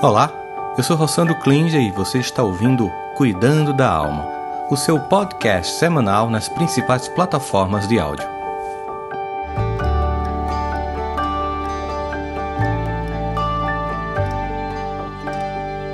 Olá, eu sou Rossandro Klinger e você está ouvindo Cuidando da Alma, o seu podcast semanal nas principais plataformas de áudio.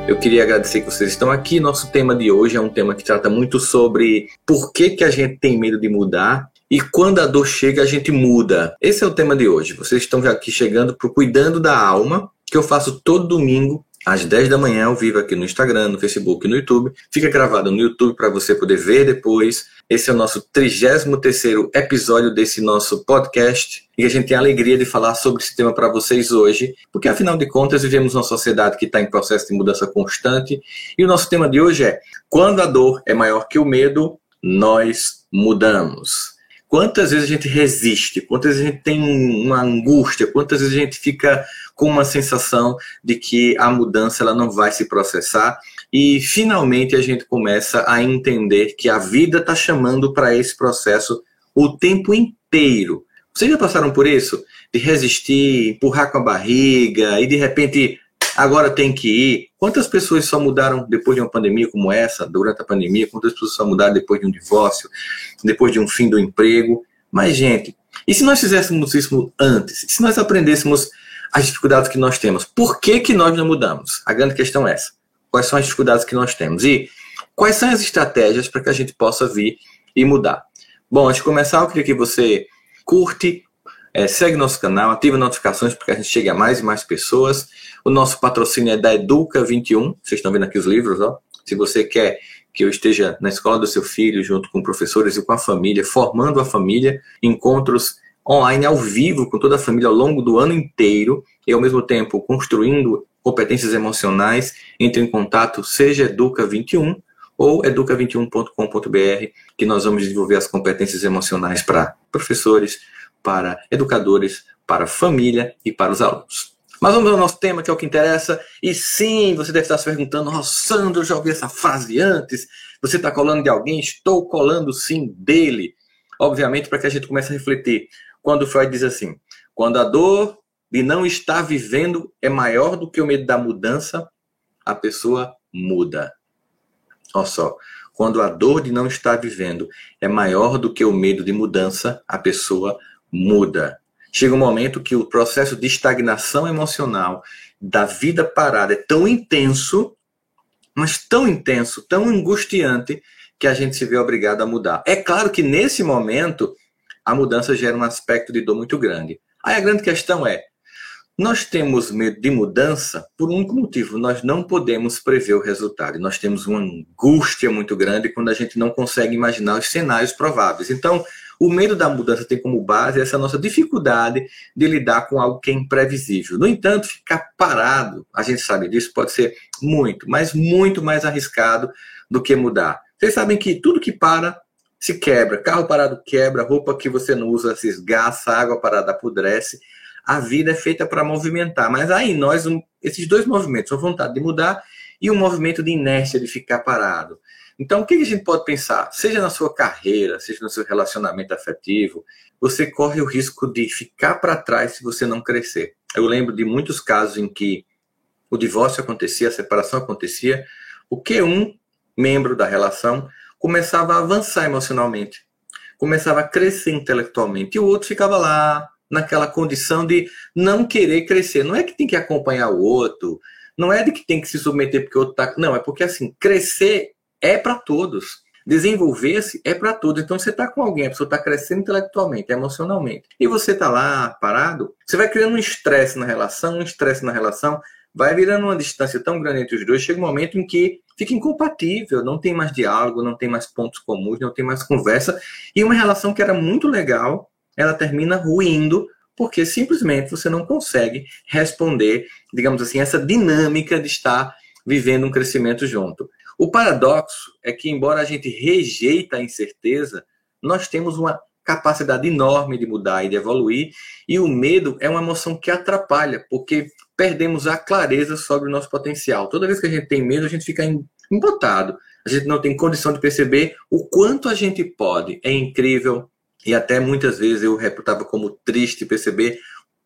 Eu queria agradecer que vocês estão aqui. Nosso tema de hoje é um tema que trata muito sobre por que, que a gente tem medo de mudar e quando a dor chega, a gente muda. Esse é o tema de hoje. Vocês estão aqui chegando para Cuidando da Alma, que eu faço todo domingo às 10 da manhã, ao vivo aqui no Instagram, no Facebook e no YouTube. Fica gravado no YouTube para você poder ver depois. Esse é o nosso 33º episódio desse nosso podcast e a gente tem a alegria de falar sobre esse tema para vocês hoje, porque afinal de contas vivemos uma sociedade que está em processo de mudança constante e o nosso tema de hoje é quando a dor é maior que o medo, nós mudamos. Quantas vezes a gente resiste? Quantas vezes a gente tem uma angústia? Quantas vezes a gente fica com uma sensação de que a mudança ela não vai se processar? E finalmente a gente começa a entender que a vida está chamando para esse processo o tempo inteiro. Vocês já passaram por isso? De resistir, empurrar com a barriga e de repente agora tem que ir. Quantas pessoas só mudaram depois de uma pandemia como essa, durante a pandemia? Quantas pessoas só mudaram depois de um divórcio, depois de um fim do emprego? Mas, gente, e se nós fizéssemos isso antes? E se nós aprendêssemos as dificuldades que nós temos? Por que, que nós não mudamos? A grande questão é essa. Quais são as dificuldades que nós temos? E quais são as estratégias para que a gente possa vir e mudar? Bom, antes de começar, eu queria que você curte, é, segue nosso canal, ative notificações para que a gente chegue a mais e mais pessoas. O nosso patrocínio é da Educa 21. Vocês estão vendo aqui os livros, ó. Se você quer que eu esteja na escola do seu filho, junto com professores e com a família, formando a família, encontros online ao vivo com toda a família ao longo do ano inteiro e ao mesmo tempo construindo competências emocionais, entre em contato, seja Educa 21 ou educa21.com.br, que nós vamos desenvolver as competências emocionais para professores, para educadores, para família e para os alunos. Mas vamos ao nosso tema, que é o que interessa. E sim, você deve estar se perguntando, oh, Sandro, eu já ouvi essa frase antes. Você está colando de alguém? Estou colando sim dele. Obviamente, para que a gente comece a refletir. Quando Freud diz assim, quando a dor de não estar vivendo é maior do que o medo da mudança, a pessoa muda. Olha só, quando a dor de não estar vivendo é maior do que o medo de mudança, a pessoa muda muda. Chega um momento que o processo de estagnação emocional da vida parada é tão intenso, mas tão intenso, tão angustiante, que a gente se vê obrigado a mudar. É claro que nesse momento a mudança gera um aspecto de dor muito grande. Aí a grande questão é: nós temos medo de mudança por um único motivo, nós não podemos prever o resultado. Nós temos uma angústia muito grande quando a gente não consegue imaginar os cenários prováveis. Então, o medo da mudança tem como base essa nossa dificuldade de lidar com algo que é imprevisível. No entanto, ficar parado, a gente sabe disso, pode ser muito, mas muito mais arriscado do que mudar. Vocês sabem que tudo que para se quebra, carro parado quebra, roupa que você não usa se esgaça, água parada apodrece. A vida é feita para movimentar, mas aí nós, esses dois movimentos, a vontade de mudar e o movimento de inércia de ficar parado. Então, o que a gente pode pensar? Seja na sua carreira, seja no seu relacionamento afetivo, você corre o risco de ficar para trás se você não crescer. Eu lembro de muitos casos em que o divórcio acontecia, a separação acontecia, o que um membro da relação começava a avançar emocionalmente, começava a crescer intelectualmente, e o outro ficava lá, naquela condição de não querer crescer. Não é que tem que acompanhar o outro, não é de que tem que se submeter porque o outro tá. Não, é porque assim, crescer é para todos. Desenvolver-se é para todos. Então você está com alguém, a pessoa está crescendo intelectualmente, emocionalmente, e você está lá parado, você vai criando um estresse na relação, um estresse na relação, vai virando uma distância tão grande entre os dois, chega um momento em que fica incompatível, não tem mais diálogo, não tem mais pontos comuns, não tem mais conversa, e uma relação que era muito legal, ela termina ruindo porque simplesmente você não consegue responder, digamos assim, essa dinâmica de estar vivendo um crescimento junto. O paradoxo é que, embora a gente rejeita a incerteza, nós temos uma capacidade enorme de mudar e de evoluir, e o medo é uma emoção que atrapalha, porque perdemos a clareza sobre o nosso potencial. Toda vez que a gente tem medo, a gente fica embotado. A gente não tem condição de perceber o quanto a gente pode. É incrível, e até muitas vezes eu reputava como triste perceber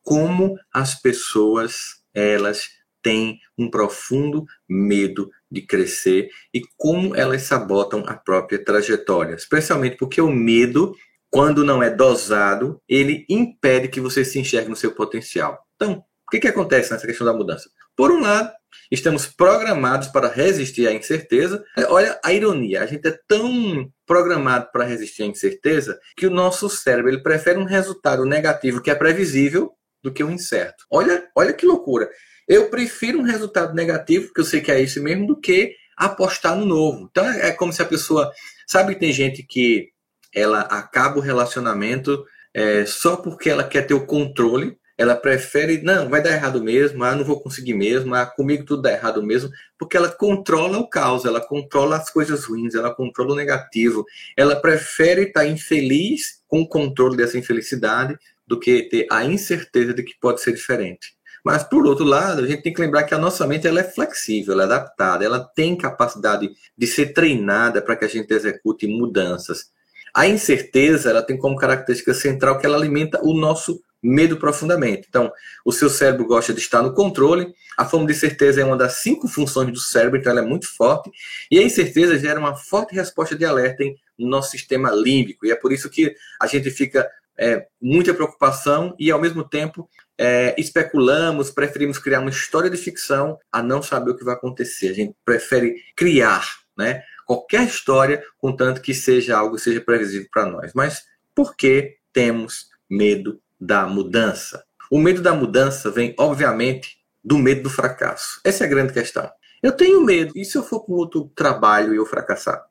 como as pessoas, elas têm um profundo medo de crescer e como elas sabotam a própria trajetória, especialmente porque o medo, quando não é dosado, ele impede que você se enxergue no seu potencial. Então, o que, que acontece nessa questão da mudança? Por um lado, estamos programados para resistir à incerteza. Olha a ironia, a gente é tão programado para resistir à incerteza que o nosso cérebro ele prefere um resultado negativo que é previsível do que o incerto. Olha, olha que loucura. Eu prefiro um resultado negativo, que eu sei que é esse mesmo, do que apostar no novo. Então é, é como se a pessoa. Sabe tem gente que ela acaba o relacionamento é, só porque ela quer ter o controle ela prefere, não, vai dar errado mesmo, ah, não vou conseguir mesmo, ah, comigo tudo dá errado mesmo, porque ela controla o caos, ela controla as coisas ruins, ela controla o negativo. Ela prefere estar infeliz com o controle dessa infelicidade do que ter a incerteza de que pode ser diferente. Mas, por outro lado, a gente tem que lembrar que a nossa mente ela é flexível, ela é adaptada, ela tem capacidade de ser treinada para que a gente execute mudanças. A incerteza ela tem como característica central que ela alimenta o nosso medo profundamente. Então, o seu cérebro gosta de estar no controle, a fome de certeza é uma das cinco funções do cérebro, então ela é muito forte, e a incerteza gera uma forte resposta de alerta em nosso sistema límbico, e é por isso que a gente fica é, muita preocupação e, ao mesmo tempo, é, especulamos, preferimos criar uma história de ficção a não saber o que vai acontecer. A gente prefere criar, né? Qualquer história, contanto que seja algo seja previsível para nós. Mas por que temos medo da mudança. O medo da mudança vem, obviamente, do medo do fracasso. Essa é a grande questão. Eu tenho medo. E se eu for para outro trabalho e eu fracassar?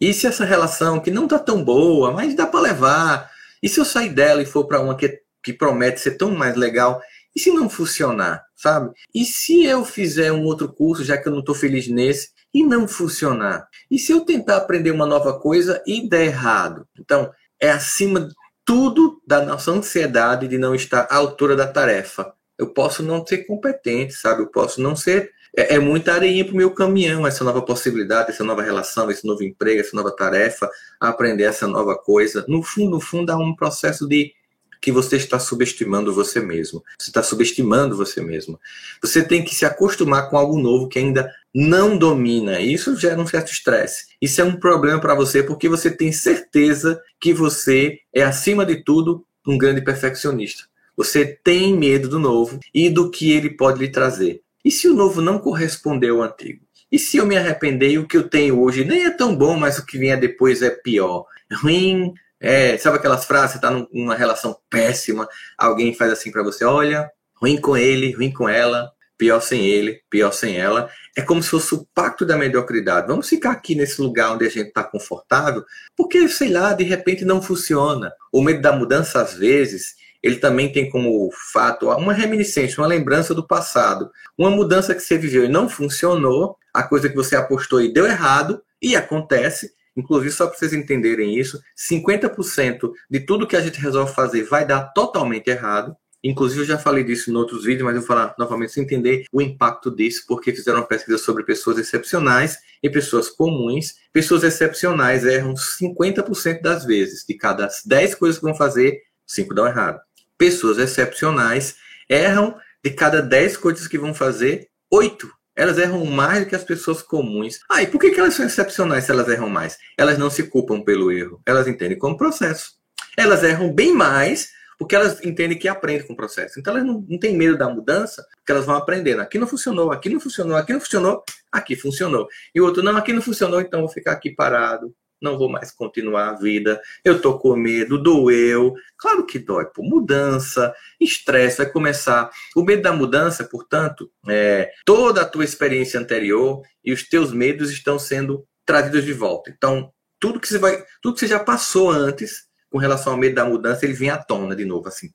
E se essa relação que não está tão boa, mas dá para levar? E se eu sair dela e for para uma que, que promete ser tão mais legal? E se não funcionar, sabe? E se eu fizer um outro curso, já que eu não estou feliz nesse, e não funcionar? E se eu tentar aprender uma nova coisa e der errado? Então, é acima tudo da nossa ansiedade de não estar à altura da tarefa. Eu posso não ser competente, sabe? Eu posso não ser. É, é muita areia para o meu caminhão, essa nova possibilidade, essa nova relação, esse novo emprego, essa nova tarefa, aprender essa nova coisa. No fundo, no fundo, há um processo de que você está subestimando você mesmo. Você está subestimando você mesmo. Você tem que se acostumar com algo novo que ainda não domina. Isso gera um certo estresse. Isso é um problema para você porque você tem certeza que você é, acima de tudo, um grande perfeccionista. Você tem medo do novo e do que ele pode lhe trazer. E se o novo não correspondeu ao antigo? E se eu me arrepender e o que eu tenho hoje nem é tão bom, mas o que vier depois é pior? Ruim, é, sabe aquelas frases, você tá numa relação péssima, alguém faz assim para você, olha, ruim com ele, ruim com ela, pior sem ele, pior sem ela. É como se fosse o pacto da mediocridade. Vamos ficar aqui nesse lugar onde a gente está confortável, porque, sei lá, de repente não funciona. O medo da mudança, às vezes, ele também tem como fato uma reminiscência, uma lembrança do passado. Uma mudança que você viveu e não funcionou, a coisa que você apostou e deu errado, e acontece, Inclusive, só para vocês entenderem isso, 50% de tudo que a gente resolve fazer vai dar totalmente errado. Inclusive, eu já falei disso em outros vídeos, mas eu vou falar novamente sem entender o impacto disso, porque fizeram uma pesquisa sobre pessoas excepcionais e pessoas comuns. Pessoas excepcionais erram 50% das vezes. De cada 10 coisas que vão fazer, 5 dão errado. Pessoas excepcionais erram de cada 10 coisas que vão fazer, 8 elas erram mais do que as pessoas comuns. Ah, e por que, elas são excepcionais se elas erram mais? Elas não se culpam pelo erro, elas entendem como processo. Elas erram bem mais porque elas entendem que aprendem com o processo. Então elas não, não têm medo da mudança, porque elas vão aprendendo. Aqui não funcionou, aqui não funcionou, aqui não funcionou, aqui funcionou. E o outro, não, aqui não funcionou, então vou ficar aqui parado, não vou mais continuar a vida, eu tô com medo, doeu. Claro que dói, por mudança, estresse, vai começar. O medo da mudança, portanto, é toda a tua experiência anterior e os teus medos estão sendo trazidos de volta. Então, tudo que você vai, tudo que você já passou antes com relação ao medo da mudança, ele vem à tona de novo, assim,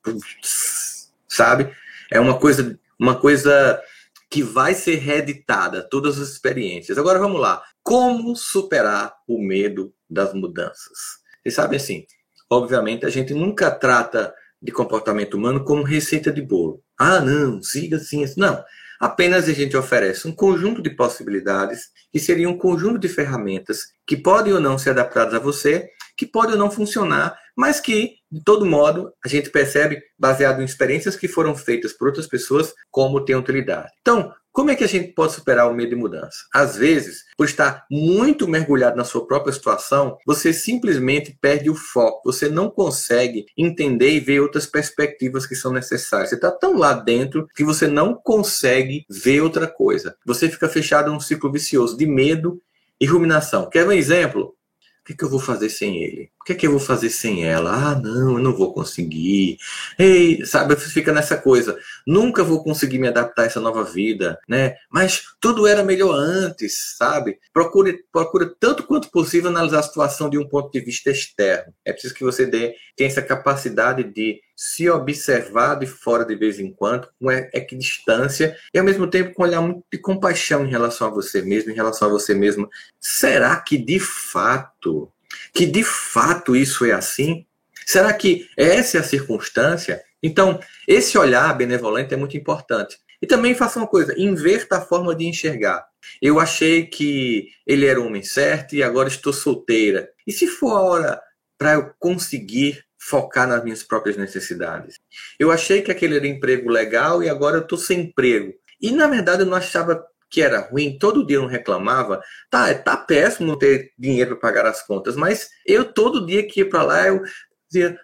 sabe? É uma coisa, uma coisa que vai ser reeditada, todas as experiências. Agora vamos lá. Como superar o medo das mudanças? Vocês sabem assim, obviamente a gente nunca trata de comportamento humano como receita de bolo. Ah, não, siga assim, assim. Não. Apenas a gente oferece um conjunto de possibilidades que seria um conjunto de ferramentas que podem ou não ser adaptadas a você, que podem ou não funcionar, mas que, de todo modo, a gente percebe, baseado em experiências que foram feitas por outras pessoas, como tem utilidade. Então, como é que a gente pode superar o medo de mudança? Às vezes, por estar muito mergulhado na sua própria situação, você simplesmente perde o foco, você não consegue entender e ver outras perspectivas que são necessárias. Você está tão lá dentro que você não consegue ver outra coisa. Você fica fechado num ciclo vicioso de medo e ruminação. Quer um exemplo? O que, eu vou fazer sem ele? Que, é que eu vou fazer sem ela? Ah, não, eu não vou conseguir. Ei, sabe, fica nessa coisa. Nunca vou conseguir me adaptar a essa nova vida, né? Mas tudo era melhor antes, sabe? Procure, procure tanto quanto possível analisar a situação de um ponto de vista externo. É preciso que você dê, tenha essa capacidade de se observar de fora de vez em quando, com equidistância, e ao mesmo tempo com olhar muito de compaixão em relação a você mesmo, em relação a você mesmo. Será que de fato, que de fato isso é assim? Será que essa é a circunstância? Então, esse olhar benevolente é muito importante. E também faça uma coisa, inverta a forma de enxergar. Eu achei que ele era o homem certo e agora estou solteira. E se for a hora para eu conseguir focar nas minhas próprias necessidades. Eu achei que aquele era emprego legal e agora eu estou sem emprego. E na verdade eu não achava que era ruim, todo dia não reclamava. Tá, tá péssimo não ter dinheiro para pagar as contas, mas eu todo dia que ia para lá eu dizia.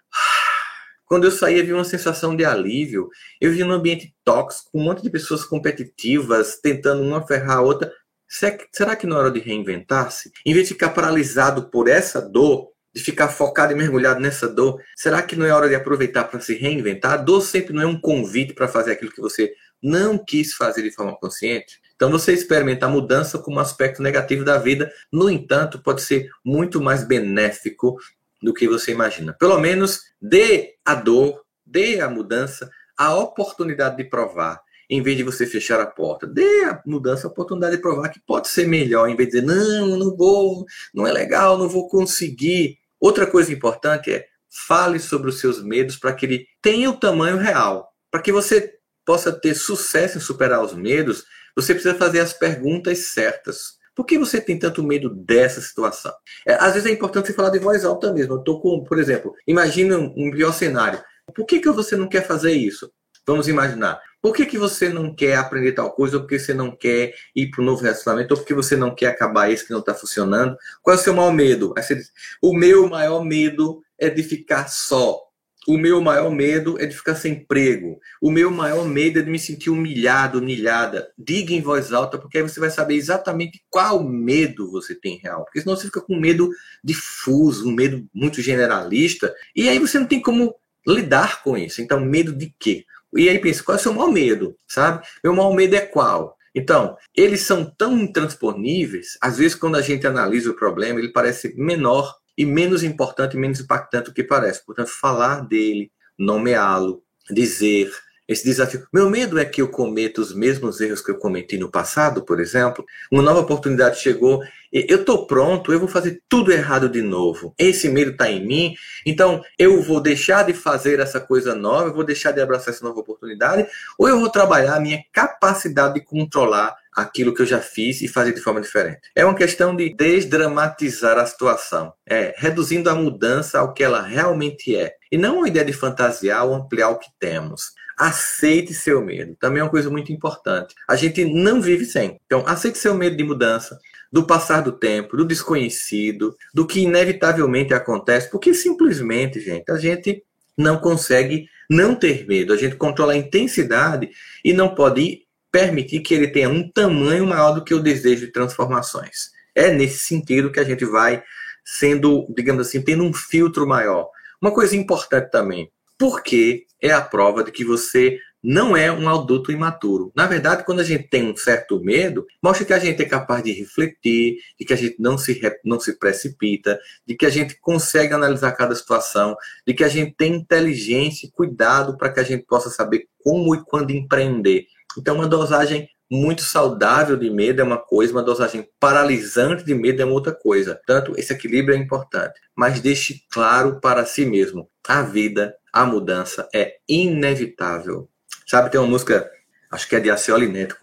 Quando eu saía, havia uma sensação de alívio. Eu via um ambiente tóxico, um monte de pessoas competitivas, tentando uma ferrar a outra. Será que não é hora de reinventar-se? Em vez de ficar paralisado por essa dor, de ficar focado e mergulhado nessa dor, será que não é hora de aproveitar para se reinventar? A dor sempre não é um convite para fazer aquilo que você não quis fazer de forma consciente. Então você experimenta a mudança como um aspecto negativo da vida, no entanto, pode ser muito mais benéfico do que você imagina. Pelo menos dê a dor, dê a mudança a oportunidade de provar em vez de você fechar a porta. Dê a mudança a oportunidade de provar que pode ser melhor, em vez de dizer, não, não vou, não é legal, não vou conseguir. Outra coisa importante é fale sobre os seus medos para que ele tenha o tamanho real. Para que você possa ter sucesso em superar os medos, você precisa fazer as perguntas certas. Por que você tem tanto medo dessa situação? É, às vezes é importante você falar de voz alta mesmo. Eu estou com, por exemplo, imagine um, um pior cenário. Por que, que você não quer fazer isso? Vamos imaginar. Por que, que você não quer aprender tal coisa? Ou porque você não quer ir para um novo relacionamento? Ou porque você não quer acabar esse que não está funcionando? Qual é o seu maior medo? Aí você diz, o meu maior medo é de ficar só. O meu maior medo é de ficar sem emprego. O meu maior medo é de me sentir humilhado, humilhada. Diga em voz alta, porque aí você vai saber exatamente qual medo você tem real. Porque senão você fica com medo difuso, um medo muito generalista, e aí você não tem como lidar com isso. Então, medo de quê? E aí pensa, qual é o seu maior medo, sabe? Meu maior medo é qual? Então, eles são tão intransponíveis, às vezes quando a gente analisa o problema, ele parece menor e menos importante, menos impactante do que parece. Portanto, falar dele, nomeá-lo, dizer, esse desafio. Meu medo é que eu cometa os mesmos erros que eu cometi no passado, por exemplo. Uma nova oportunidade chegou, eu estou pronto, eu vou fazer tudo errado de novo. Esse medo está em mim, então eu vou deixar de fazer essa coisa nova, eu vou deixar de abraçar essa nova oportunidade, ou eu vou trabalhar a minha capacidade de controlar aquilo que eu já fiz e fazer de forma diferente. É uma questão de desdramatizar a situação, é reduzindo a mudança ao que ela realmente é, e não uma ideia de fantasiar ou ampliar o que temos. Aceite seu medo. Também é uma coisa muito importante. A gente não vive sem. Então, aceite seu medo de mudança, do passar do tempo, do desconhecido, do que inevitavelmente acontece, porque simplesmente, gente, a gente não consegue não ter medo. A gente controla a intensidade e não pode permitir que ele tenha um tamanho maior do que o desejo de transformações. É nesse sentido que a gente vai sendo, digamos assim, tendo um filtro maior. Uma coisa importante também, porque é a prova de que você não é um adulto imaturo. Na verdade, quando a gente tem um certo medo, mostra que a gente é capaz de refletir, de que a gente não se, não se precipita, de que a gente consegue analisar cada situação, de que a gente tem inteligência e cuidado para que a gente possa saber como e quando empreender. Então, uma dosagem muito saudável de medo é uma coisa, uma dosagem paralisante de medo é uma outra coisa. Portanto, esse equilíbrio é importante. Mas deixe claro para si mesmo: a vida, a mudança é inevitável. Sabe, tem uma música, acho que é de Acioli Neto,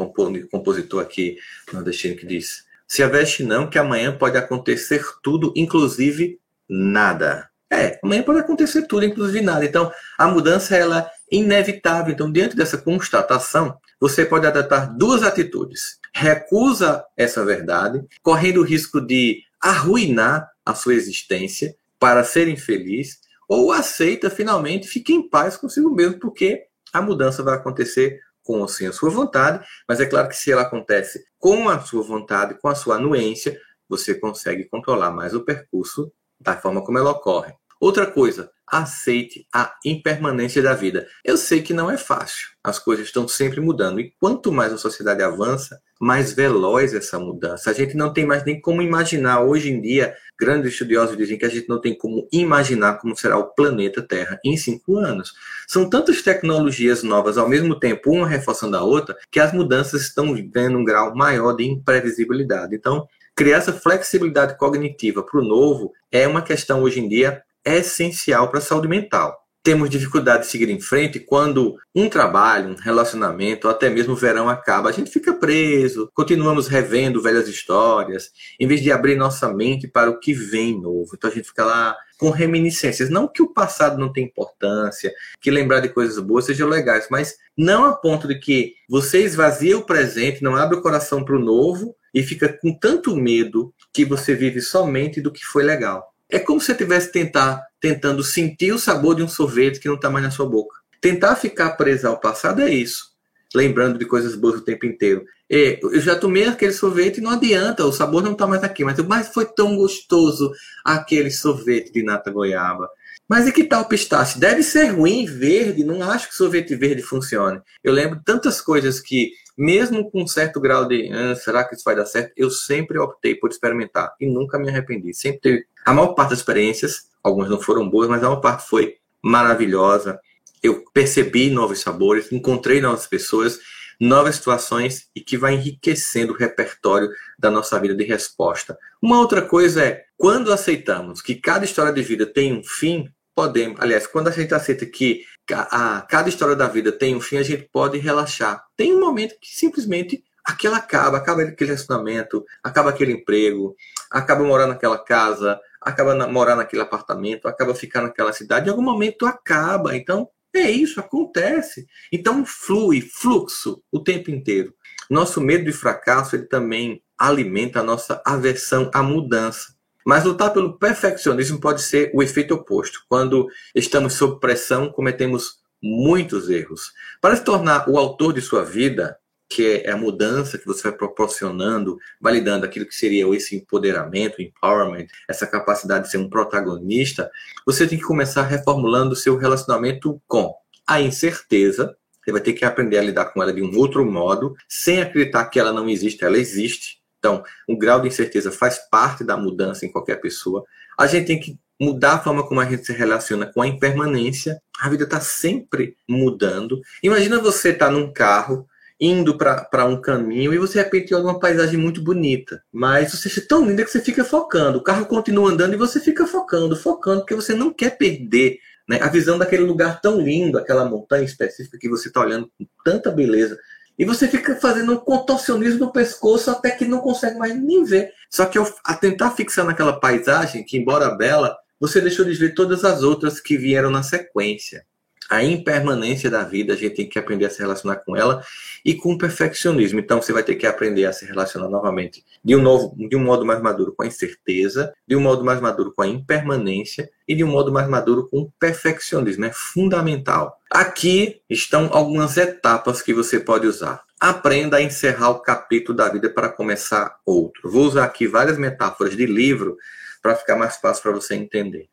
compositor aqui nordestino, que diz: Se aveste não, que amanhã pode acontecer tudo, inclusive nada. É, amanhã pode acontecer tudo, inclusive nada. Então, a mudança ela inevitável. Então, dentro dessa constatação, você pode adotar duas atitudes. Recusa essa verdade, correndo o risco de arruinar a sua existência para ser infeliz, ou aceita finalmente, fique em paz consigo mesmo, porque a mudança vai acontecer com ou sem a sua vontade, mas é claro que se ela acontece com a sua vontade, com a sua anuência, você consegue controlar mais o percurso da forma como ela ocorre. Outra coisa, aceite a impermanência da vida. Eu sei que não é fácil, as coisas estão sempre mudando e quanto mais a sociedade avança, mais veloz essa mudança. A gente não tem mais nem como imaginar. Hoje em dia, grandes estudiosos dizem que a gente não tem como imaginar como será o planeta Terra em cinco anos. São tantas tecnologias novas ao mesmo tempo, uma reforçando a outra, que as mudanças estão ganhando um grau maior de imprevisibilidade. Então, criar essa flexibilidade cognitiva para o novo é uma questão hoje em dia essencial para a saúde mental. Temos dificuldade de seguir em frente quando um trabalho, um relacionamento, ou até mesmo o verão acaba. A gente fica preso, continuamos revendo velhas histórias, em vez de abrir nossa mente para o que vem novo. Então a gente fica lá com reminiscências. Não que o passado não tenha importância, que lembrar de coisas boas sejam legais, mas não a ponto de que você esvazia o presente, não abre o coração para o novo e fica com tanto medo que você vive somente do que foi legal. É como se você estivesse tentar, tentando sentir o sabor de um sorvete que não está mais na sua boca. Tentar ficar preso ao passado é isso. Lembrando de coisas boas o tempo inteiro. E eu já tomei aquele sorvete e não adianta, o sabor não está mais aqui. Mas, mas foi tão gostoso aquele sorvete de nata goiaba. Mas e que tal pistache? Deve ser ruim verde, não acho que sorvete verde funcione. Eu lembro tantas coisas que mesmo com um certo grau de ah, será que isso vai dar certo, eu sempre optei por experimentar e nunca me arrependi. Sempre teve a maior parte das experiências, algumas não foram boas, mas a maior parte foi maravilhosa. Eu percebi novos sabores, encontrei novas pessoas, novas situações e que vai enriquecendo o repertório da nossa vida de resposta. Uma outra coisa é, quando aceitamos que cada história de vida tem um fim, podemos, aliás, quando a gente aceita que a, cada história da vida tem um fim, a gente pode relaxar. Tem um momento que simplesmente aquilo acaba, acaba aquele relacionamento, acaba aquele emprego, acaba morar naquela casa, acaba na, morar naquele apartamento, acaba ficar naquela cidade, em algum momento acaba. Então, é isso, acontece. Então, flui, fluxo o tempo inteiro. Nosso medo de fracasso, ele também alimenta a nossa aversão à mudança. Mas lutar pelo perfeccionismo pode ser o efeito oposto. Quando estamos sob pressão, cometemos muitos erros. Para se tornar o autor de sua vida, que é a mudança que você vai proporcionando, validando aquilo que seria esse empoderamento, empowerment, essa capacidade de ser um protagonista, você tem que começar reformulando o seu relacionamento com a incerteza. Você vai ter que aprender a lidar com ela de um outro modo, sem acreditar que ela não existe, ela existe. Então, um grau de incerteza faz parte da mudança em qualquer pessoa. A gente tem que mudar a forma como a gente se relaciona com a impermanência. A vida está sempre mudando. Imagina você estar tá num carro indo para um caminho e você de repente olha uma paisagem muito bonita, mas você acha tão linda que você fica focando. O carro continua andando e você fica focando, focando, porque você não quer perder né, a visão daquele lugar tão lindo, aquela montanha específica que você está olhando com tanta beleza. E você fica fazendo um contorcionismo no pescoço até que não consegue mais nem ver. Só que ao, a tentar fixar naquela paisagem, que embora bela, você deixou de ver todas as outras que vieram na sequência. A impermanência da vida, a gente tem que aprender a se relacionar com ela e com o perfeccionismo. Então você vai ter que aprender a se relacionar novamente de um novo, de um modo mais maduro com a incerteza, de um modo mais maduro com a impermanência e de um modo mais maduro com o perfeccionismo. É fundamental. Aqui estão algumas etapas que você pode usar. Aprenda a encerrar o capítulo da vida para começar outro. Vou usar aqui várias metáforas de livro para ficar mais fácil para você entender.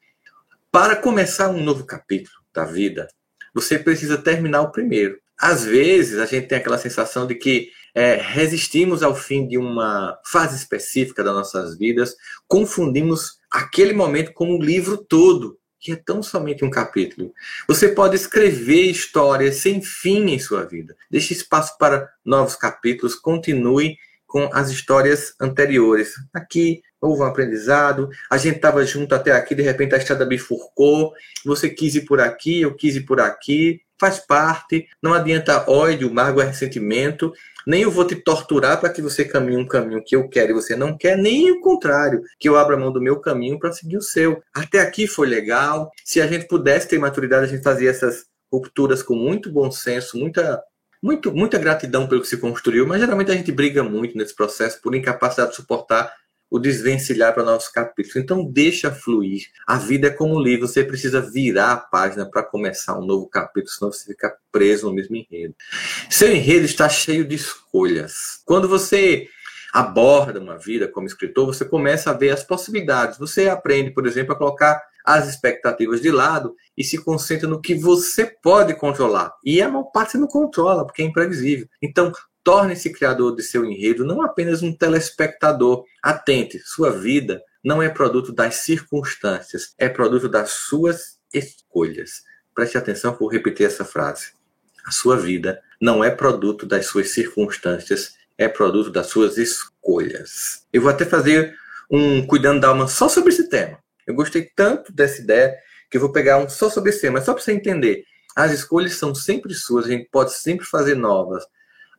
Para começar um novo capítulo da vida, você precisa terminar o primeiro. Às vezes, a gente tem aquela sensação de que é, resistimos ao fim de uma fase específica das nossas vidas, confundimos aquele momento com o livro todo, que é tão somente um capítulo. Você pode escrever histórias sem fim em sua vida. Deixe espaço para novos capítulos, continue com as histórias anteriores. Aqui um aprendizado, a gente estava junto até aqui, de repente a estrada bifurcou, você quis ir por aqui, eu quis ir por aqui, faz parte, não adianta ódio, mágoa, ressentimento, nem eu vou te torturar para que você caminhe um caminho que eu quero e você não quer, nem o contrário, que eu abra mão do meu caminho para seguir o seu. Até aqui foi legal. Se a gente pudesse ter maturidade, a gente fazia essas rupturas com muito bom senso, muita muito, muita gratidão pelo que se construiu, mas geralmente a gente briga muito nesse processo por incapacidade de suportar o desvencilhar para novos capítulos. Então deixa fluir. A vida é como um livro, você precisa virar a página para começar um novo capítulo, senão você fica preso no mesmo enredo. Seu enredo está cheio de escolhas. Quando você aborda uma vida como escritor, você começa a ver as possibilidades. Você aprende, por exemplo, a colocar as expectativas de lado e se concentra no que você pode controlar. E a maior parte você não controla, porque é imprevisível. Então, Torne-se criador de seu enredo, não apenas um telespectador. Atente, sua vida não é produto das circunstâncias, é produto das suas escolhas. Preste atenção, vou repetir essa frase. A sua vida não é produto das suas circunstâncias, é produto das suas escolhas. Eu vou até fazer um cuidando da alma só sobre esse tema. Eu gostei tanto dessa ideia que eu vou pegar um só sobre esse tema, só para você entender. As escolhas são sempre suas, a gente pode sempre fazer novas.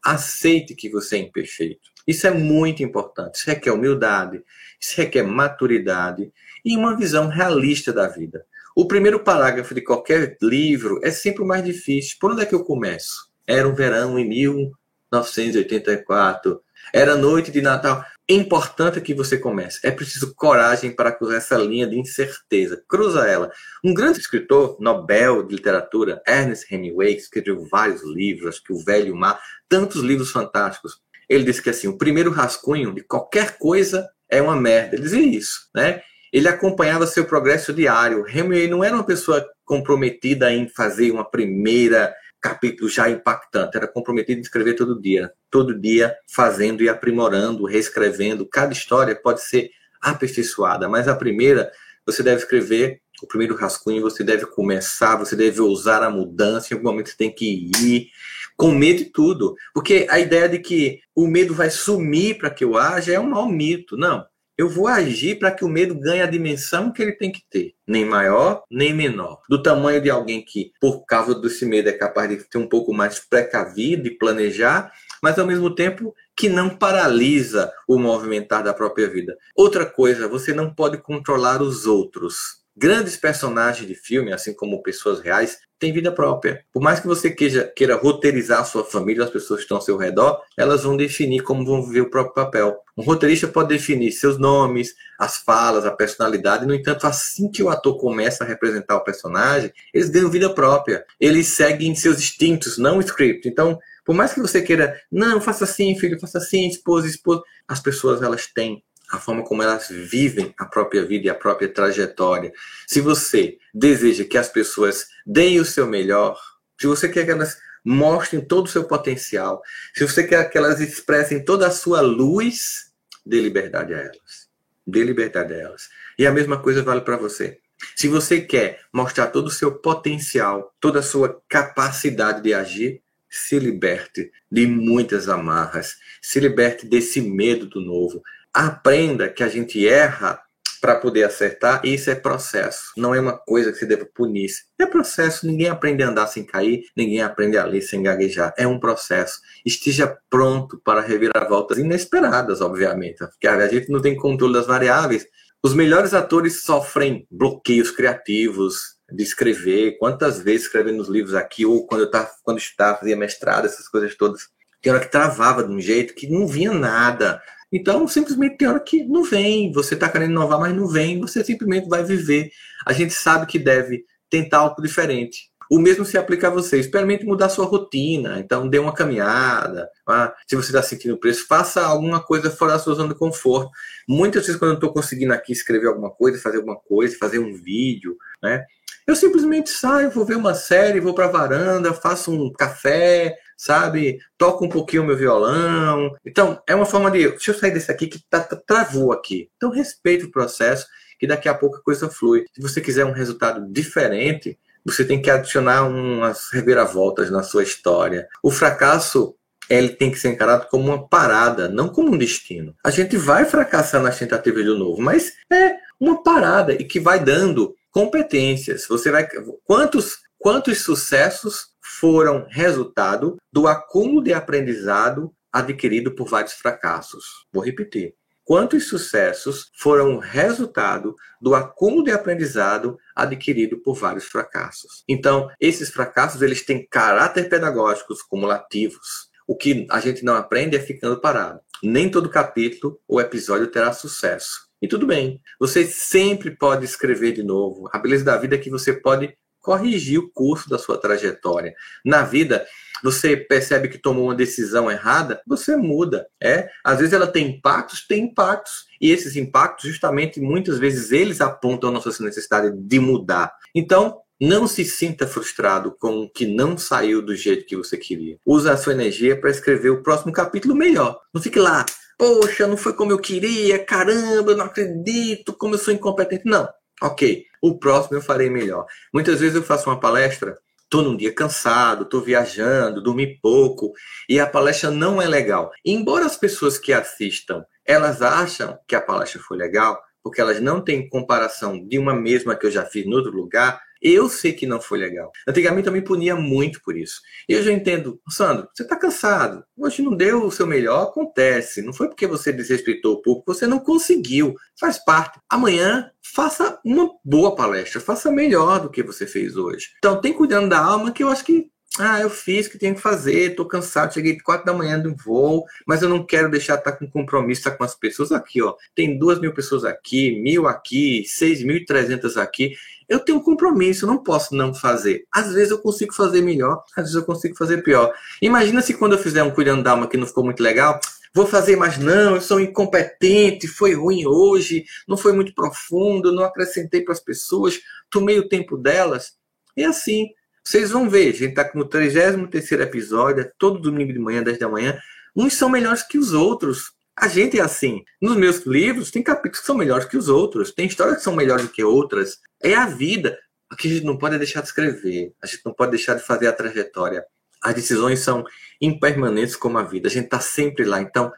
Aceite que você é imperfeito. Isso é muito importante. Isso requer humildade, isso requer maturidade e uma visão realista da vida. O primeiro parágrafo de qualquer livro é sempre o mais difícil. Por onde é que eu começo? Era um verão em 1984. Era noite de Natal. É importante que você comece. É preciso coragem para cruzar essa linha de incerteza. Cruza ela. Um grande escritor, Nobel de Literatura, Ernest Hemingway, que escreveu vários livros, acho que O Velho Mar, tantos livros fantásticos. Ele disse que assim, o primeiro rascunho de qualquer coisa é uma merda. Ele dizia isso, né? Ele acompanhava seu progresso diário. Hemingway não era uma pessoa comprometida em fazer uma primeira capítulo já impactante. Era comprometido em escrever todo dia, todo dia fazendo e aprimorando, reescrevendo. Cada história pode ser aperfeiçoada, mas a primeira você deve escrever o primeiro rascunho, você deve começar, você deve ousar a mudança, em algum momento você tem que ir com medo de tudo. Porque a ideia de que o medo vai sumir para que eu haja é um mau mito. Não eu vou agir para que o medo ganhe a dimensão que ele tem que ter, nem maior, nem menor. Do tamanho de alguém que, por causa desse medo, é capaz de ter um pouco mais precavido e planejar, mas ao mesmo tempo que não paralisa o movimentar da própria vida. Outra coisa, você não pode controlar os outros. Grandes personagens de filme, assim como pessoas reais, têm vida própria. Por mais que você queira, queira roteirizar a sua família, as pessoas que estão ao seu redor, elas vão definir como vão viver o próprio papel. Um roteirista pode definir seus nomes, as falas, a personalidade. No entanto, assim que o ator começa a representar o personagem, eles ganham vida própria. Eles seguem seus instintos, não o script. Então, por mais que você queira, não, faça assim, filho, faça assim, esposa, esposa, as pessoas elas têm a forma como elas vivem a própria vida e a própria trajetória. Se você deseja que as pessoas deem o seu melhor, se você quer que elas mostrem todo o seu potencial, se você quer que elas expressem toda a sua luz, dê liberdade a elas. Dê liberdade a elas. E a mesma coisa vale para você. Se você quer mostrar todo o seu potencial, toda a sua capacidade de agir, se liberte de muitas amarras, se liberte desse medo do novo, aprenda que a gente erra para poder acertar, e isso é processo, não é uma coisa que se deva punir. É processo, ninguém aprende a andar sem cair, ninguém aprende a ler sem gaguejar. É um processo. Esteja pronto para reviravoltas inesperadas, obviamente, porque a gente não tem controle das variáveis. Os melhores atores sofrem bloqueios criativos de escrever. Quantas vezes escrevendo nos livros aqui, ou quando eu estava, quando estava, fazia mestrado, essas coisas todas, tem hora que travava de um jeito que não vinha nada. Então, simplesmente tem hora que não vem, você está querendo inovar, mas não vem, você simplesmente vai viver. A gente sabe que deve tentar algo diferente. O mesmo se aplica a você. Experimente mudar sua rotina. Então, dê uma caminhada. Tá? Se você está sentindo preço, faça alguma coisa fora da sua zona de conforto. Muitas vezes, quando eu estou conseguindo aqui escrever alguma coisa, fazer alguma coisa, fazer um vídeo, né? Eu simplesmente saio, vou ver uma série, vou para a varanda, faço um café, sabe? Toco um pouquinho meu violão. Então, é uma forma de. Deixa eu sair desse aqui que tá, tá, travou aqui. Então, respeite o processo, que daqui a pouco a coisa flui. Se você quiser um resultado diferente, você tem que adicionar umas reviravoltas na sua história. O fracasso ele tem que ser encarado como uma parada, não como um destino. A gente vai fracassar nas tentativas de novo, mas é uma parada e que vai dando competências. Você vai quantos quantos sucessos foram resultado do acúmulo de aprendizado adquirido por vários fracassos. Vou repetir. Quantos sucessos foram resultado do acúmulo de aprendizado adquirido por vários fracassos? Então, esses fracassos eles têm caráter pedagógicos cumulativos. O que a gente não aprende é ficando parado. Nem todo capítulo ou episódio terá sucesso. E tudo bem. Você sempre pode escrever de novo. A beleza da vida é que você pode corrigir o curso da sua trajetória. Na vida, você percebe que tomou uma decisão errada, você muda. É, às vezes ela tem impactos, tem impactos, e esses impactos, justamente, muitas vezes eles apontam a nossa necessidade de mudar. Então, não se sinta frustrado com o que não saiu do jeito que você queria. Use a sua energia para escrever o próximo capítulo melhor. Não fique lá, poxa, não foi como eu queria, caramba, eu não acredito, como eu sou incompetente. Não. Ok, o próximo eu farei melhor. Muitas vezes eu faço uma palestra Estou num dia cansado, estou viajando, dormi pouco e a palestra não é legal. Embora as pessoas que assistam, elas acham que a palestra foi legal, porque elas não têm comparação de uma mesma que eu já fiz em outro lugar, eu sei que não foi legal. Antigamente eu me punia muito por isso. E eu já entendo, Sandro, você está cansado. Hoje não deu o seu melhor, acontece. Não foi porque você desrespeitou o público, você não conseguiu. Faz parte. Amanhã, faça uma boa palestra. Faça melhor do que você fez hoje. Então, tem cuidando da alma que eu acho que ah, eu fiz o que tinha que fazer, estou cansado, cheguei quatro da manhã do voo, mas eu não quero deixar estar tá com compromisso tá com as pessoas aqui, ó. Tem duas mil pessoas aqui, mil aqui, seis mil e trezentas aqui. Eu tenho um compromisso, não posso não fazer. Às vezes eu consigo fazer melhor, às vezes eu consigo fazer pior. Imagina se quando eu fizer um cuidando da alma que não ficou muito legal, vou fazer, mas não, eu sou incompetente, foi ruim hoje, não foi muito profundo, não acrescentei para as pessoas, tomei o tempo delas. E assim, vocês vão ver, a gente está no 33 episódio, é todo domingo de manhã, 10 da manhã. Uns são melhores que os outros. A gente é assim. Nos meus livros, tem capítulos que são melhores que os outros, tem histórias que são melhores que outras. É a vida. Que a gente não pode deixar de escrever, a gente não pode deixar de fazer a trajetória. As decisões são impermanentes como a vida, a gente está sempre lá. Então,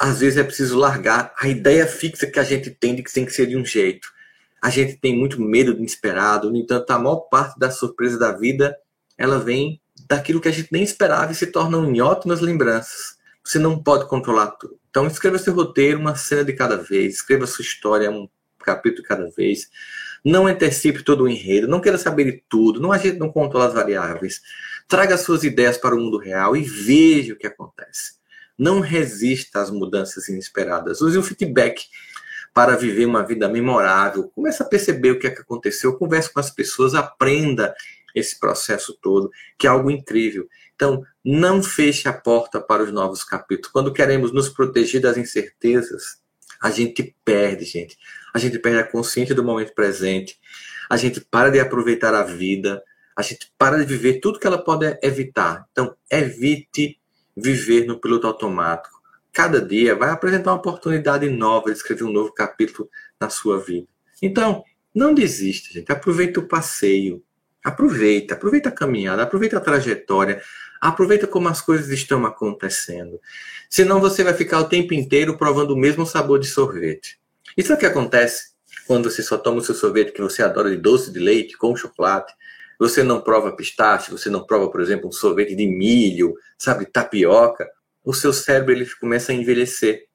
às vezes é preciso largar a ideia fixa que a gente tem de que tem que ser de um jeito a gente tem muito medo do inesperado, no entanto, a maior parte da surpresa da vida, ela vem daquilo que a gente nem esperava e se tornam em ótimas lembranças. Você não pode controlar tudo. Então, escreva seu roteiro, uma cena de cada vez, escreva sua história, um capítulo de cada vez. Não antecipe todo o enredo, não queira saber de tudo, não a gente não controla as variáveis. Traga suas ideias para o mundo real e veja o que acontece. Não resista às mudanças inesperadas. Use o feedback para viver uma vida memorável. Comece a perceber o que, é que aconteceu, converse com as pessoas, aprenda esse processo todo, que é algo incrível. Então, não feche a porta para os novos capítulos. Quando queremos nos proteger das incertezas, a gente perde, gente. A gente perde a consciência do momento presente. A gente para de aproveitar a vida. A gente para de viver tudo que ela pode evitar. Então, evite viver no piloto automático cada dia vai apresentar uma oportunidade nova de escrever um novo capítulo na sua vida. Então, não desista, gente. Aproveita o passeio. Aproveita, aproveita a caminhada, aproveita a trajetória, aproveita como as coisas estão acontecendo. Senão você vai ficar o tempo inteiro provando o mesmo sabor de sorvete. Isso é o que acontece quando você só toma o seu sorvete que você adora de doce de leite com chocolate. Você não prova pistache, você não prova, por exemplo, um sorvete de milho, sabe, tapioca o seu cérebro ele começa a envelhecer.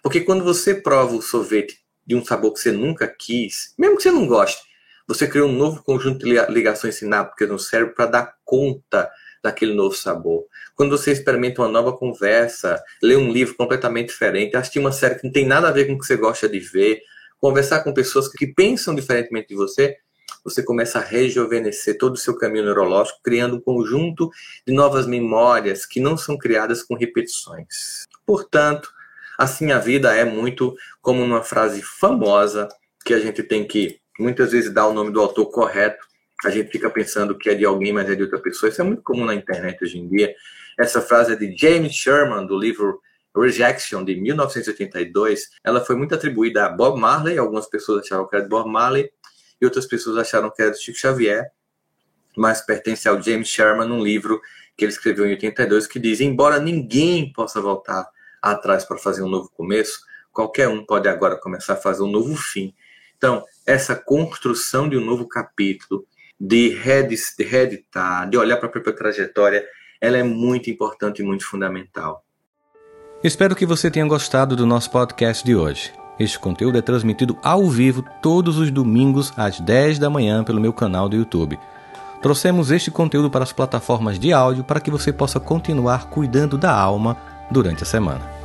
Porque quando você prova o sorvete de um sabor que você nunca quis, mesmo que você não goste, você cria um novo conjunto de ligações sinápticas no cérebro para dar conta daquele novo sabor. Quando você experimenta uma nova conversa, lê um livro completamente diferente, assistir uma série que não tem nada a ver com o que você gosta de ver, conversar com pessoas que pensam diferentemente de você, você começa a rejuvenescer todo o seu caminho neurológico, criando um conjunto de novas memórias que não são criadas com repetições. Portanto, assim a vida é muito como uma frase famosa que a gente tem que muitas vezes dar o nome do autor correto. A gente fica pensando que é de alguém, mas é de outra pessoa. Isso é muito comum na internet hoje em dia. Essa frase é de James Sherman, do livro Rejection, de 1982. Ela foi muito atribuída a Bob Marley. Algumas pessoas achavam que era de Bob Marley e outras pessoas acharam que era do Chico Xavier, mas pertence ao James Sherman, num livro que ele escreveu em 82, que diz: Embora ninguém possa voltar atrás para fazer um novo começo, qualquer um pode agora começar a fazer um novo fim. Então, essa construção de um novo capítulo, de reeditar, de olhar para a própria trajetória, ela é muito importante e muito fundamental. Espero que você tenha gostado do nosso podcast de hoje. Este conteúdo é transmitido ao vivo todos os domingos às 10 da manhã pelo meu canal do YouTube. Trouxemos este conteúdo para as plataformas de áudio para que você possa continuar cuidando da alma durante a semana.